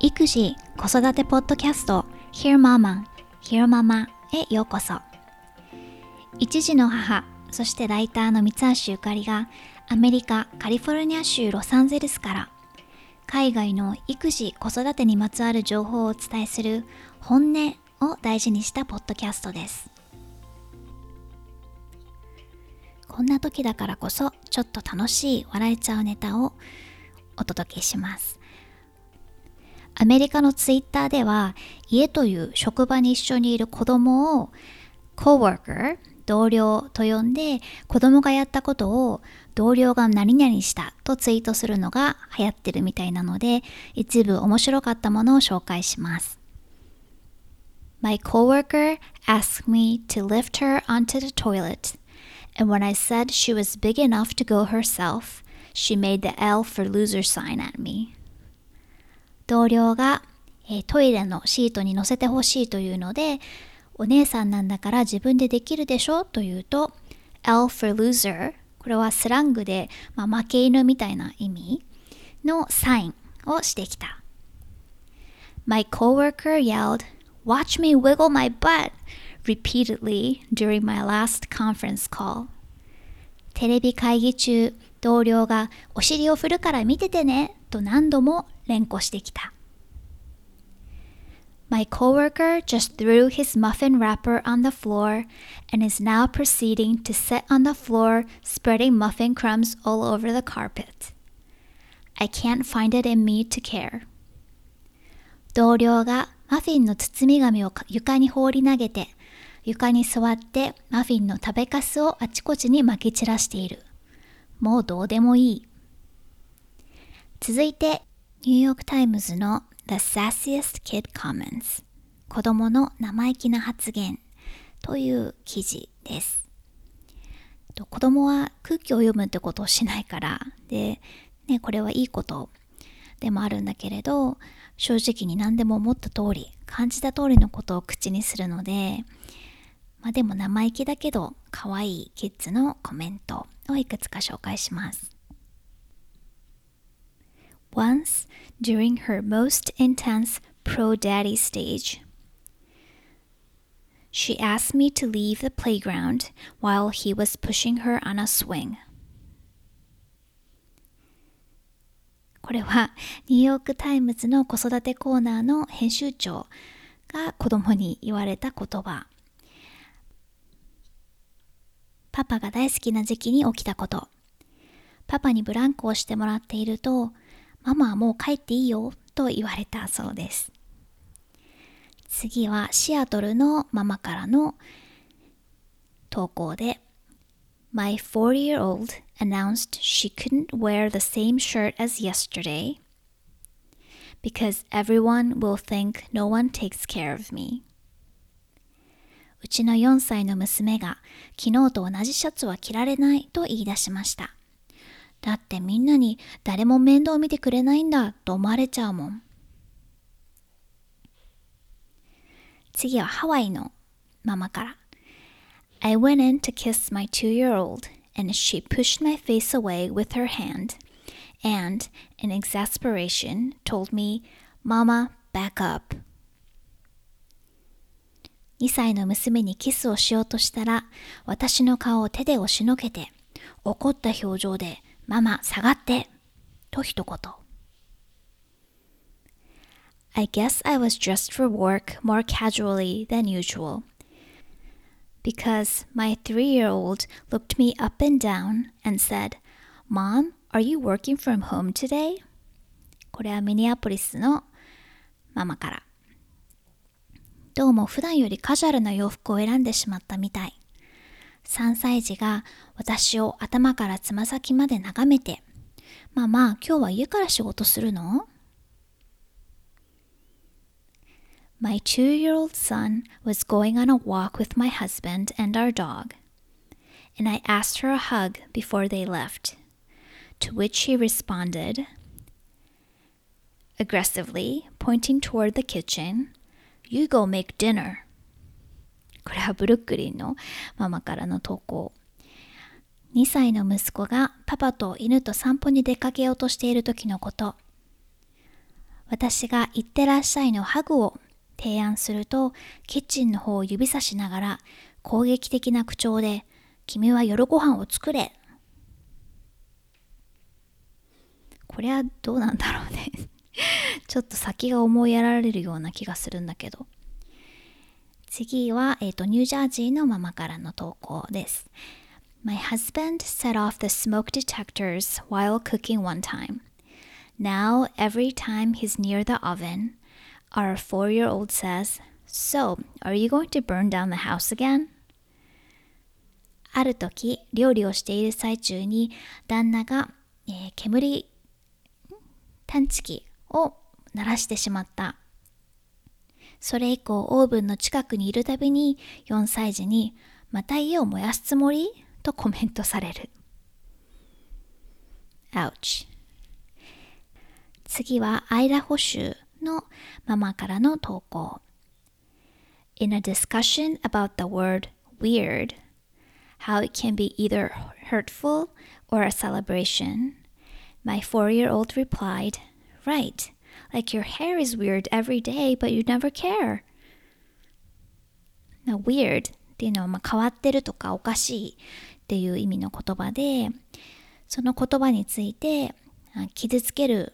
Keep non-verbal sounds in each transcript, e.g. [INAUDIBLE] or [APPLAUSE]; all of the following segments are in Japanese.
育児・子育てポッドキャスト Hear Mama, Hear Mama へようこそ。一児の母そしてライターの三橋ゆかりがアメリカ・カリフォルニア州ロサンゼルスから海外の育児・子育てにまつわる情報をお伝えする本音を大事にしたポッドキャストです。こんな時だからこそちょっと楽しい笑えちゃうネタをお届けします。アメリカのツイッターでは家という職場に一緒にいる子供を coworker 同僚と呼んで子供がやったことを同僚が何々したとツイートするのが流行ってるみたいなので一部面白かったものを紹介します。My coworker asked me to lift her onto the toilet. And when I said she was big enough to go herself she made the L for loser sign at me 同僚が、えー、トイレのシートに乗せてほしいというのでお姉さんなんだから自分でできるでしょと言うと L for loser これはスラングで、まあ、負け犬みたいな意味のサインをしてきた My coworker yelled Watch me wiggle my butt repeatedly during my last conference call テレビ会議中同僚がお尻を振るから見ててねと何度も連呼してきた My coworker just threw his muffin wrapper on the floor and is now proceeding to sit on the floor, spreading muffin crumbs all over the carpet. I can't find it in me to care. 同僚がマフィンの包み紙を床に放り投げて、 床に座ってマフィンの食べかすをあちこちに撒き散らしている。もうどうでもいい。続いて、ニューヨークタイムズの The Sassiest Kid Comments 子供の生意気な発言という記事です。子供は空気を読むってことをしないからで、ね、これはいいことでもあるんだけれど正直に何でも思った通り感じた通りのことを口にするのでまあでも生意気だけど可愛いキッズのコメントをいくつか紹介します。once during her most intense pro daddy stage. She asked me to leave the playground while he was pushing her on a swing. これはニューヨークタイムズの子育てコーナーの編集長が子供に言われた言葉。パパが大好きな時期に起きたこと。パパにブランコをしてもらっていると、ママはもう帰っていいよと言われたそうです。次はシアトルのママからの投稿で My four-year-old announced she couldn't wear the same shirt as yesterday because everyone will think no one takes care of me. うちの4歳の娘が昨日と同じシャツは着られないと言い出しました。だってみんなに誰も面倒見てくれないんだと思われちゃうもん。次はハワイのママから。I went in to kiss my two-year-old and she pushed my face away with her hand and, in exasperation, told me, Mama, back up. 2歳の娘にキスをしようとしたら、私の顔を手で押しのけて、怒った表情でママ下がってと一言 I guess I was dressed for work more casually than usual because my three year old looked me up and down and said, Mom, are you working from home today? これはミニアポリスのママから。どうも普段よりカジュアルな洋服を選んでしまったみたい。3歳児が私を頭からつま先まで眺めて、ママ、今日は家から仕事するの My two-year-old son was going on a walk with my husband and our dog, and I asked her a hug before they left, to which she responded, aggressively, pointing toward the kitchen, You go make dinner. これはブルックリンのママからの投稿。2歳の息子がパパと犬と散歩に出かけようとしている時のこと。私が行ってらっしゃいのハグを提案すると、キッチンの方を指さしながら攻撃的な口調で、君は夜ご飯を作れ。これはどうなんだろうねちょっと先が思いやられるような気がするんだけど。次は、えっ、ー、と、ニュージャージーのママからの投稿です。My husband set off the smoke detectors while cooking one time. Now, every time he's near the oven, our four year old says, So, are you going to burn down the house again? ある時、料理をしている最中に旦那が、えー、煙探知機を鳴らしてしまった。それ以降オーブンの近くにいるたびに4歳児にまた家を燃やすつもりとコメントされる。Ouch. 次はアイダホ州のママからの投稿。In a discussion about the word weird, how it can be either hurtful or a celebration, My four year old replied, Right, like your hair is weird every day, but you never care. Now, weird っていうのはまあ変わってるとかおかしいっていう意味の言葉で、その言葉について傷つける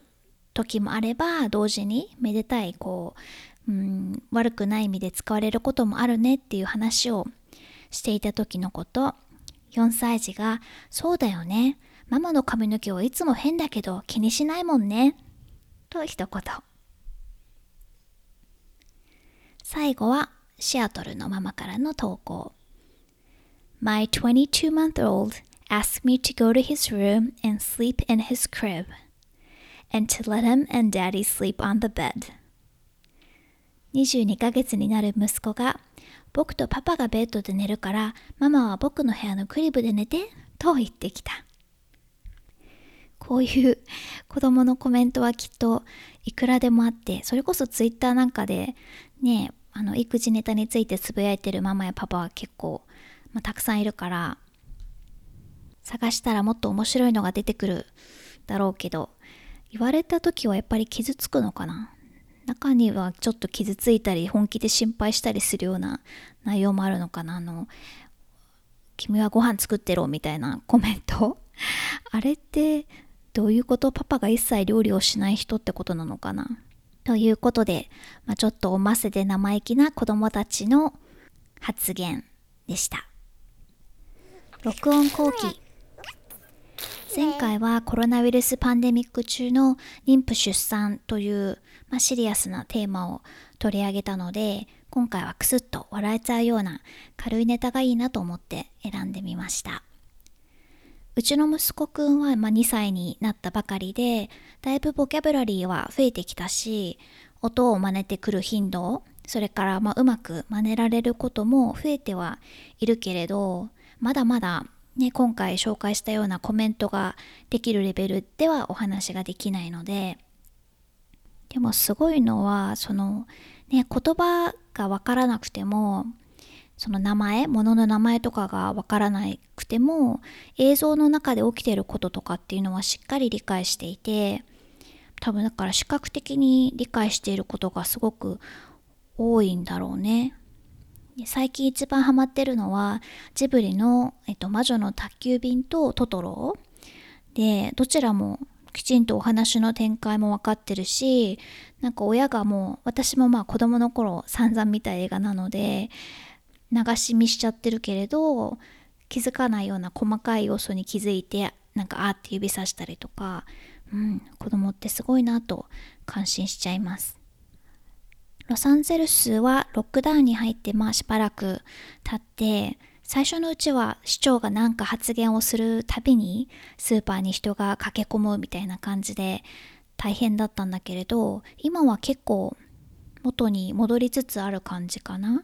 時もあれば、同時にめでたい、こう、うん、悪くない意味で使われることもあるねっていう話をしていた時のこと、4歳児が、そうだよね。ママの髪の毛はいつも変だけど気にしないもんね。と一言。最後はシアトルのママからの投稿。My 22-month-old asked me to go to his room and sleep in his crib and to let him and daddy sleep on the bed. 22ヶ月になる息子が僕とパパがベッドで寝るからママは僕の部屋のクリブで寝てと言ってきた。こういう子供のコメントはきっといくらでもあって、それこそツイッターなんかでね、あの育児ネタについてつぶやいてるママやパパは結構、まあ、たくさんいるから、探したらもっと面白いのが出てくるだろうけど、言われた時はやっぱり傷つくのかな？中にはちょっと傷ついたり本気で心配したりするような内容もあるのかな？あの君はご飯作ってろみたいなコメント。[LAUGHS] あれってどういうこと？パパが一切料理をしない人ってことなのかな？ということで、まあ、ちょっとおませで生意気な子供たちの発言でした。録音後期前回はコロナウイルスパンデミック中の妊婦出産という、まあ、シリアスなテーマを取り上げたので今回はクスッと笑えちゃうような軽いネタがいいなと思って選んでみました。うちの息子くんは、ま、2歳になったばかりで、だいぶボキャブラリーは増えてきたし、音を真似てくる頻度、それからまあうまく真似られることも増えてはいるけれど、まだまだね、今回紹介したようなコメントができるレベルではお話ができないので、でもすごいのは、その、ね、言葉がわからなくても、その名前物の名前とかがわからなくても映像の中で起きてることとかっていうのはしっかり理解していて多分だから視覚的に理解していることがすごく多いんだろうね。最近一番ハマってるのはジブリの、えっと、魔女の宅急便とトトロでどちらもきちんとお話の展開も分かってるしなんか親がもう私もまあ子供の頃散々見た映画なので流し見しちゃってるけれど気づかないような細かい要素に気づいてなんかあって指さしたりとか、うん、子供ってすごいなと感心しちゃいます。ロサンゼルスはロックダウンに入ってまあしばらく経って最初のうちは市長が何か発言をするたびにスーパーに人が駆け込むみたいな感じで大変だったんだけれど今は結構元に戻りつつある感じかな。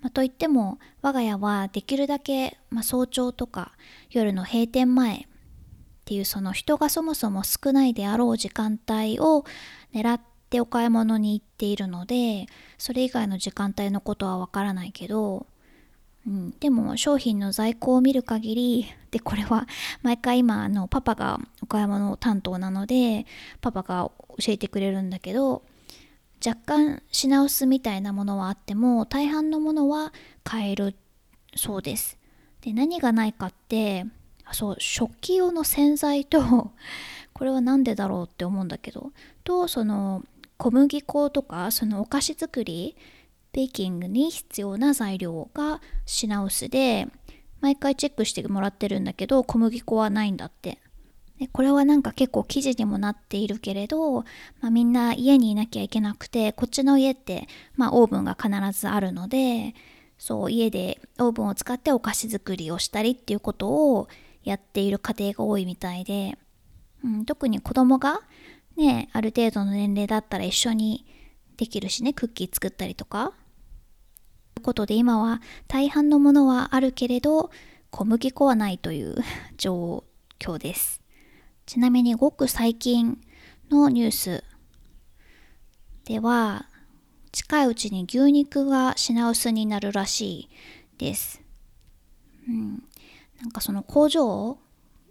まあ、といっても我が家はできるだけ、まあ、早朝とか夜の閉店前っていうその人がそもそも少ないであろう時間帯を狙ってお買い物に行っているのでそれ以外の時間帯のことはわからないけどうん、でも商品の在庫を見る限りでこれは毎回今あのパパが岡山の担当なのでパパが教えてくれるんだけど若干品薄みたいなものはあっても大半のものは買えるそうです。で何がないかってそう食器用の洗剤と [LAUGHS] これは何でだろうって思うんだけどとその小麦粉とかそのお菓子作りベーキングに必要な材料が品薄で毎回チェックしてもらってるんだけど小麦粉はないんだってでこれはなんか結構記事にもなっているけれど、まあ、みんな家にいなきゃいけなくてこっちの家って、まあ、オーブンが必ずあるのでそう家でオーブンを使ってお菓子作りをしたりっていうことをやっている家庭が多いみたいで、うん、特に子供がねある程度の年齢だったら一緒にできるしねクッキー作ったりとかということで今は大半のものはあるけれど小麦粉はないという [LAUGHS] 状況です。ちなみにごく最近のニュースでは近いうちに牛肉が品薄になるらしいです。うん、なんかその工場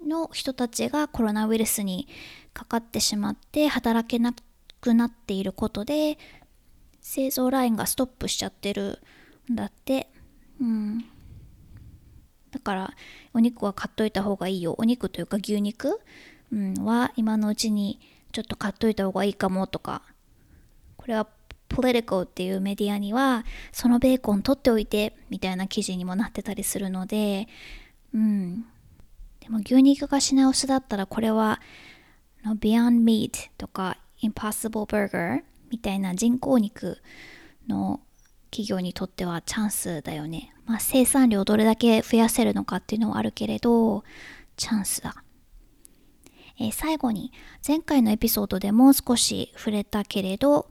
の人たちがコロナウイルスにかかってしまって働けなくなっていることで製造ラインがストップしちゃってるんだって。うん。だからお肉は買っといた方がいいよ。お肉というか牛肉、うん、は今のうちにちょっと買っといた方がいいかもとかこれはポリティコっていうメディアにはそのベーコン取っておいてみたいな記事にもなってたりするのでうんでも牛肉が品薄だったらこれは Beyond Meat とか Impossible Burger みたいな人工肉の企業にとってはチャンスだよね。まあ、生産量どれだけ増やせるのかっていうのはあるけれど、チャンスだ。えー、最後に前回のエピソードでも少し触れたけれど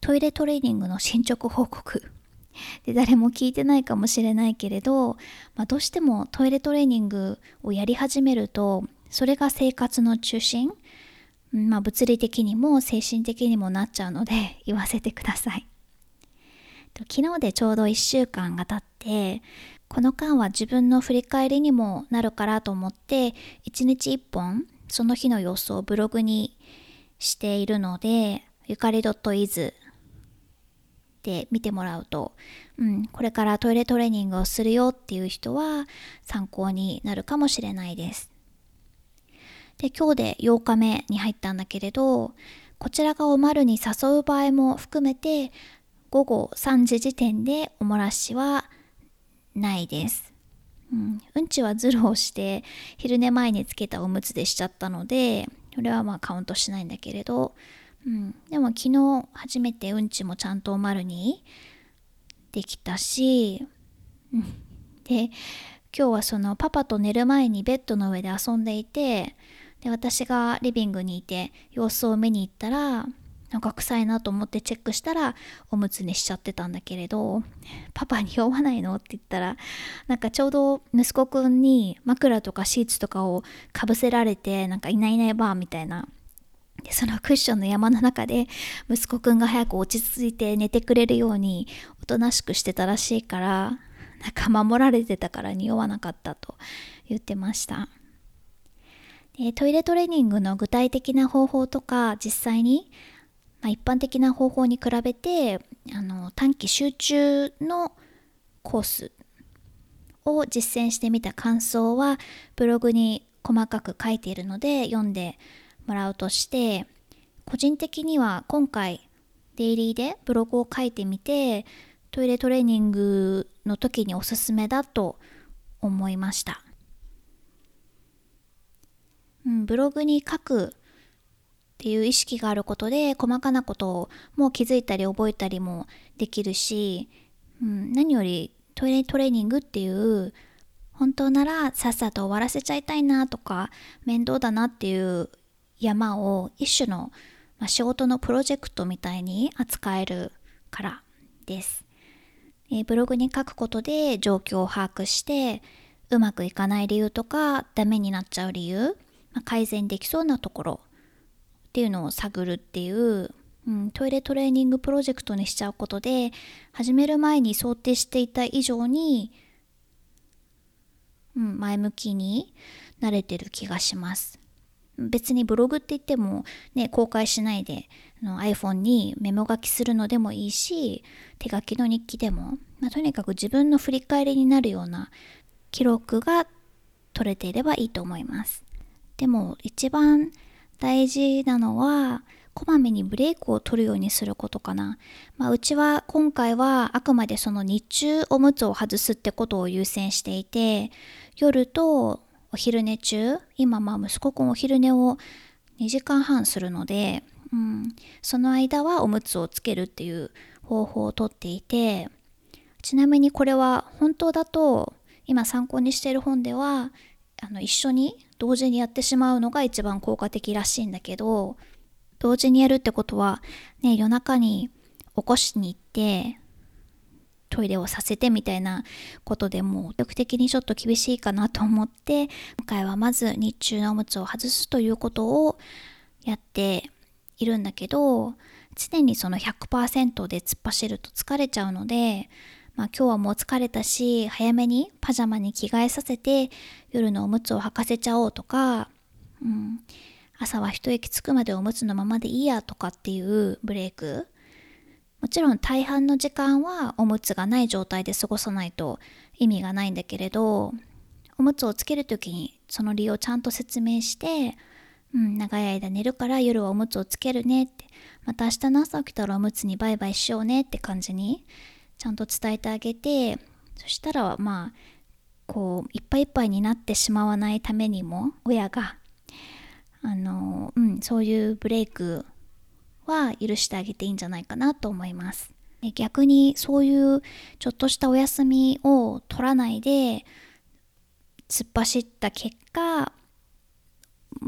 トイレトレーニングの進捗報告 [LAUGHS] で誰も聞いてないかもしれないけれど、まあ、どうしてもトイレトレーニングをやり始めるとそれが生活の中心、まあ、物理的にも精神的にもなっちゃうので [LAUGHS] 言わせてください。昨日でちょうど1週間が経ってこの間は自分の振り返りにもなるからと思って1日1本その日の様子をブログにしているのでゆかり .is で見てもらうと、うん、これからトイレトレーニングをするよっていう人は参考になるかもしれないです。で今日で8日目に入ったんだけれどこちらがおまるに誘う場合も含めて午後3時時点でおもらしはないです。うん、うん。ちはズルをして昼寝前につけたおむつでしちゃったのでそれはまあカウントしないん。だけれど、うん、でも昨日初めてうん。ちもちゃん。とおまるにできたし、うん、で今日はそのパパと寝る前にベッドの上で遊ん。でいてで私がリビングにいて様子を見に行ったらなんか臭いなと思ってチェックしたらおむつにしちゃってたんだけれどパパに酔わないの？って言ったらなんかちょうど息子くんに枕とかシーツとかをかぶせられてなんかいないいないばーみたいな。でそのクッションの山の中で息子くんが早く落ち着いて寝てくれるようにおとなしくしてたらしいからなんか守られてたから匂わなかったと言ってました。でトイレトレーニングの具体的な方法とか実際にまあ、一般的な方法に比べてあの短期集中のコースを実践してみた感想はブログに細かく書いているので読んでもらうとして個人的には今回デイリーでブログを書いてみてトイレトレーニングの時におすすめだと思いました、うん、ブログに書くっていう意識があることで細かなことをもう気づいたり覚えたりもできるし、うん、何よりトイレトレーニングっていう本当ならさっさと終わらせちゃいたいなとか面倒だなっていう山を一種の、ま、仕事のプロジェクトみたいに扱えるからです。えー、ブログに書くことで状況を把握してうまくいかない理由とかダメになっちゃう理由、まあ、改善できそうなところっていうのを探るっていう、うん、トイレトレーニングプロジェクトにしちゃうことで始める前に想定していた以上に、うん前向きになれてる気がします。別にブログって言っても、ね、公開しないであの iPhone にメモ書きするのでもいいし手書きの日記でも、まあ、とにかく自分の振り返りになるような記録が取れていればいいと思います。でも一番大事なのはこまめにブレイクを取るようにすることかな、まあ、うちは今回はあくまでその日中おむつを外すってことを優先していて夜とお昼寝中今まあ息子くんお昼寝を2時間半するので、うん、その間はおむつをつけるっていう方法をとっていてちなみにこれは本当だと今参考にしている本ではあの一緒に同時にやってしまうのが一番効果的らしいんだけど同時にやるってことはね夜中に起こしに行ってトイレをさせてみたいなことでもう力的にちょっと厳しいかなと思って今回はまず日中のおむつを外すということをやっているんだけど常にその100%で突っ走ると疲れちゃうのでまあ、今日はもう疲れたし早めにパジャマに着替えさせて夜のおむつを履かせちゃおうとか、うん、朝は一息つくまでおむつのままでいいやとかっていうブレイク。もちろん大半の時間はおむつがない状態で過ごさないと意味がないんだけれどおむつをつける時にその理由をちゃんと説明してうん、長い間寝るから夜はおむつをつけるねって、また明日の朝起きたらおむつにバイバイしようねって感じにちゃんと伝えてあげてそしたらまあこういっぱいいっぱいになってしまわないためにも親があの、うん、そういうブレイクは許してあげていいんじゃないかなと思います。逆にそういうちょっとしたお休みを取らないで突っ走った結果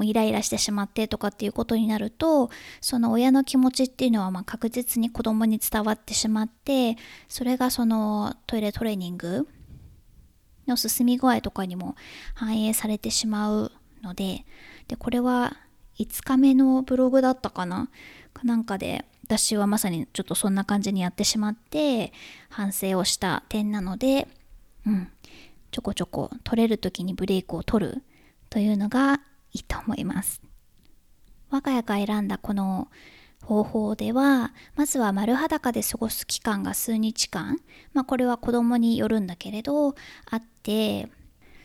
イライラしてしまってとかっていうことになるとその親の気持ちっていうのはま確実に子供に伝わってしまってそれがそのトイレトレーニングの進み具合とかにも反映されてしまうのででこれは5日目のブログだったかな？かなんかで私はまさにちょっとそんな感じにやってしまって反省をした点なのでうんちょこちょこ取れる時にブレイクを取るというのがいいと思います。我が家が選んだこの方法ではまずは丸裸で過ごす期間が数日間、まあ、これは子供によるんだけれどあって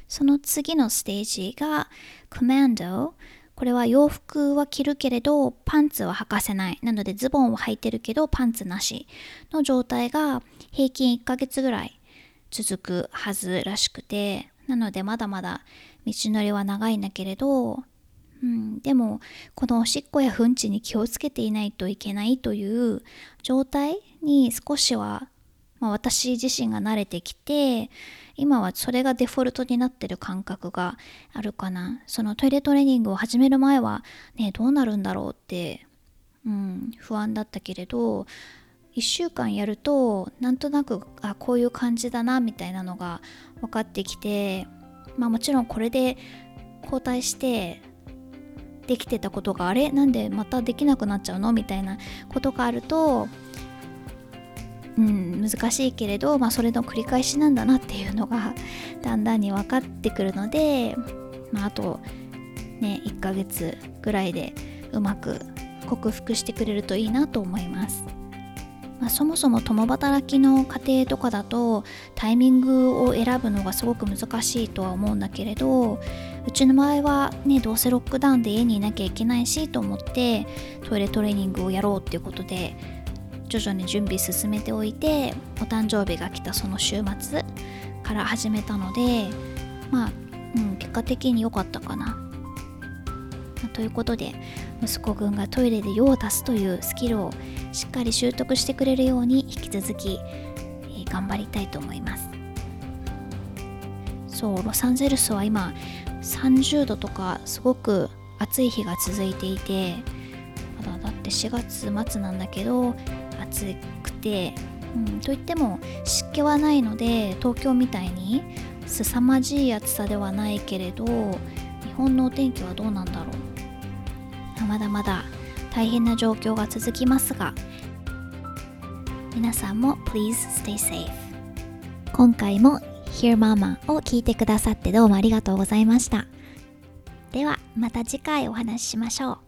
その次のステージがコマンド。これは洋服は着るけれどパンツは履かせない。なのでズボンを履いてるけどパンツなし。の状態が平均1ヶ月ぐらい続くはずらしくて。なのでまだまだ道のりは長いんだけれど、うん、でもこのおしっこやうんちに気をつけていないといけないという状態に少しは、まあ、私自身が慣れてきて今はそれがデフォルトになってる感覚があるかな。そのトイレトレーニングを始める前はねどうなるんだろうって、うん、不安だったけれど1週間やるとなんとなくあこういう感じだなみたいなのが分かってきてまあもちろんこれで交代してできてたことがあれ？なんでまたできなくなっちゃうの？みたいなことがあるとうん難しいけれど、まあ、それの繰り返しなんだなっていうのがだんだんに分かってくるので、まあ、あとね1ヶ月ぐらいでうまく克服してくれるといいなと思います。まあ、そもそも共働きの家庭とかだとタイミングを選ぶのがすごく難しいとは思うんだけれどうちの場合はねどうせロックダウンで家にいなきゃいけないしと思ってトイレトレーニングをやろうっていうことで徐々に準備進めておいてお誕生日が来たその週末から始めたのでまあ、うん、結果的に良かったかな。ということで息子くんがトイレで用を足すというスキルをしっかり習得してくれるように引き続き、え、頑張りたいと思います。そうロサンゼルスは今30度とかすごく暑い日が続いていてまだだって4月末なんだけど暑くて、うん、といっても湿気はないので東京みたいに凄まじい暑さではないけれど日本のお天気はどうなんだろう。まだまだ大変な状況が続きますが皆さんも Please stay safe 今回も Hear Mama を聞いてくださってどうもありがとうございました。ではまた次回お話ししましょう。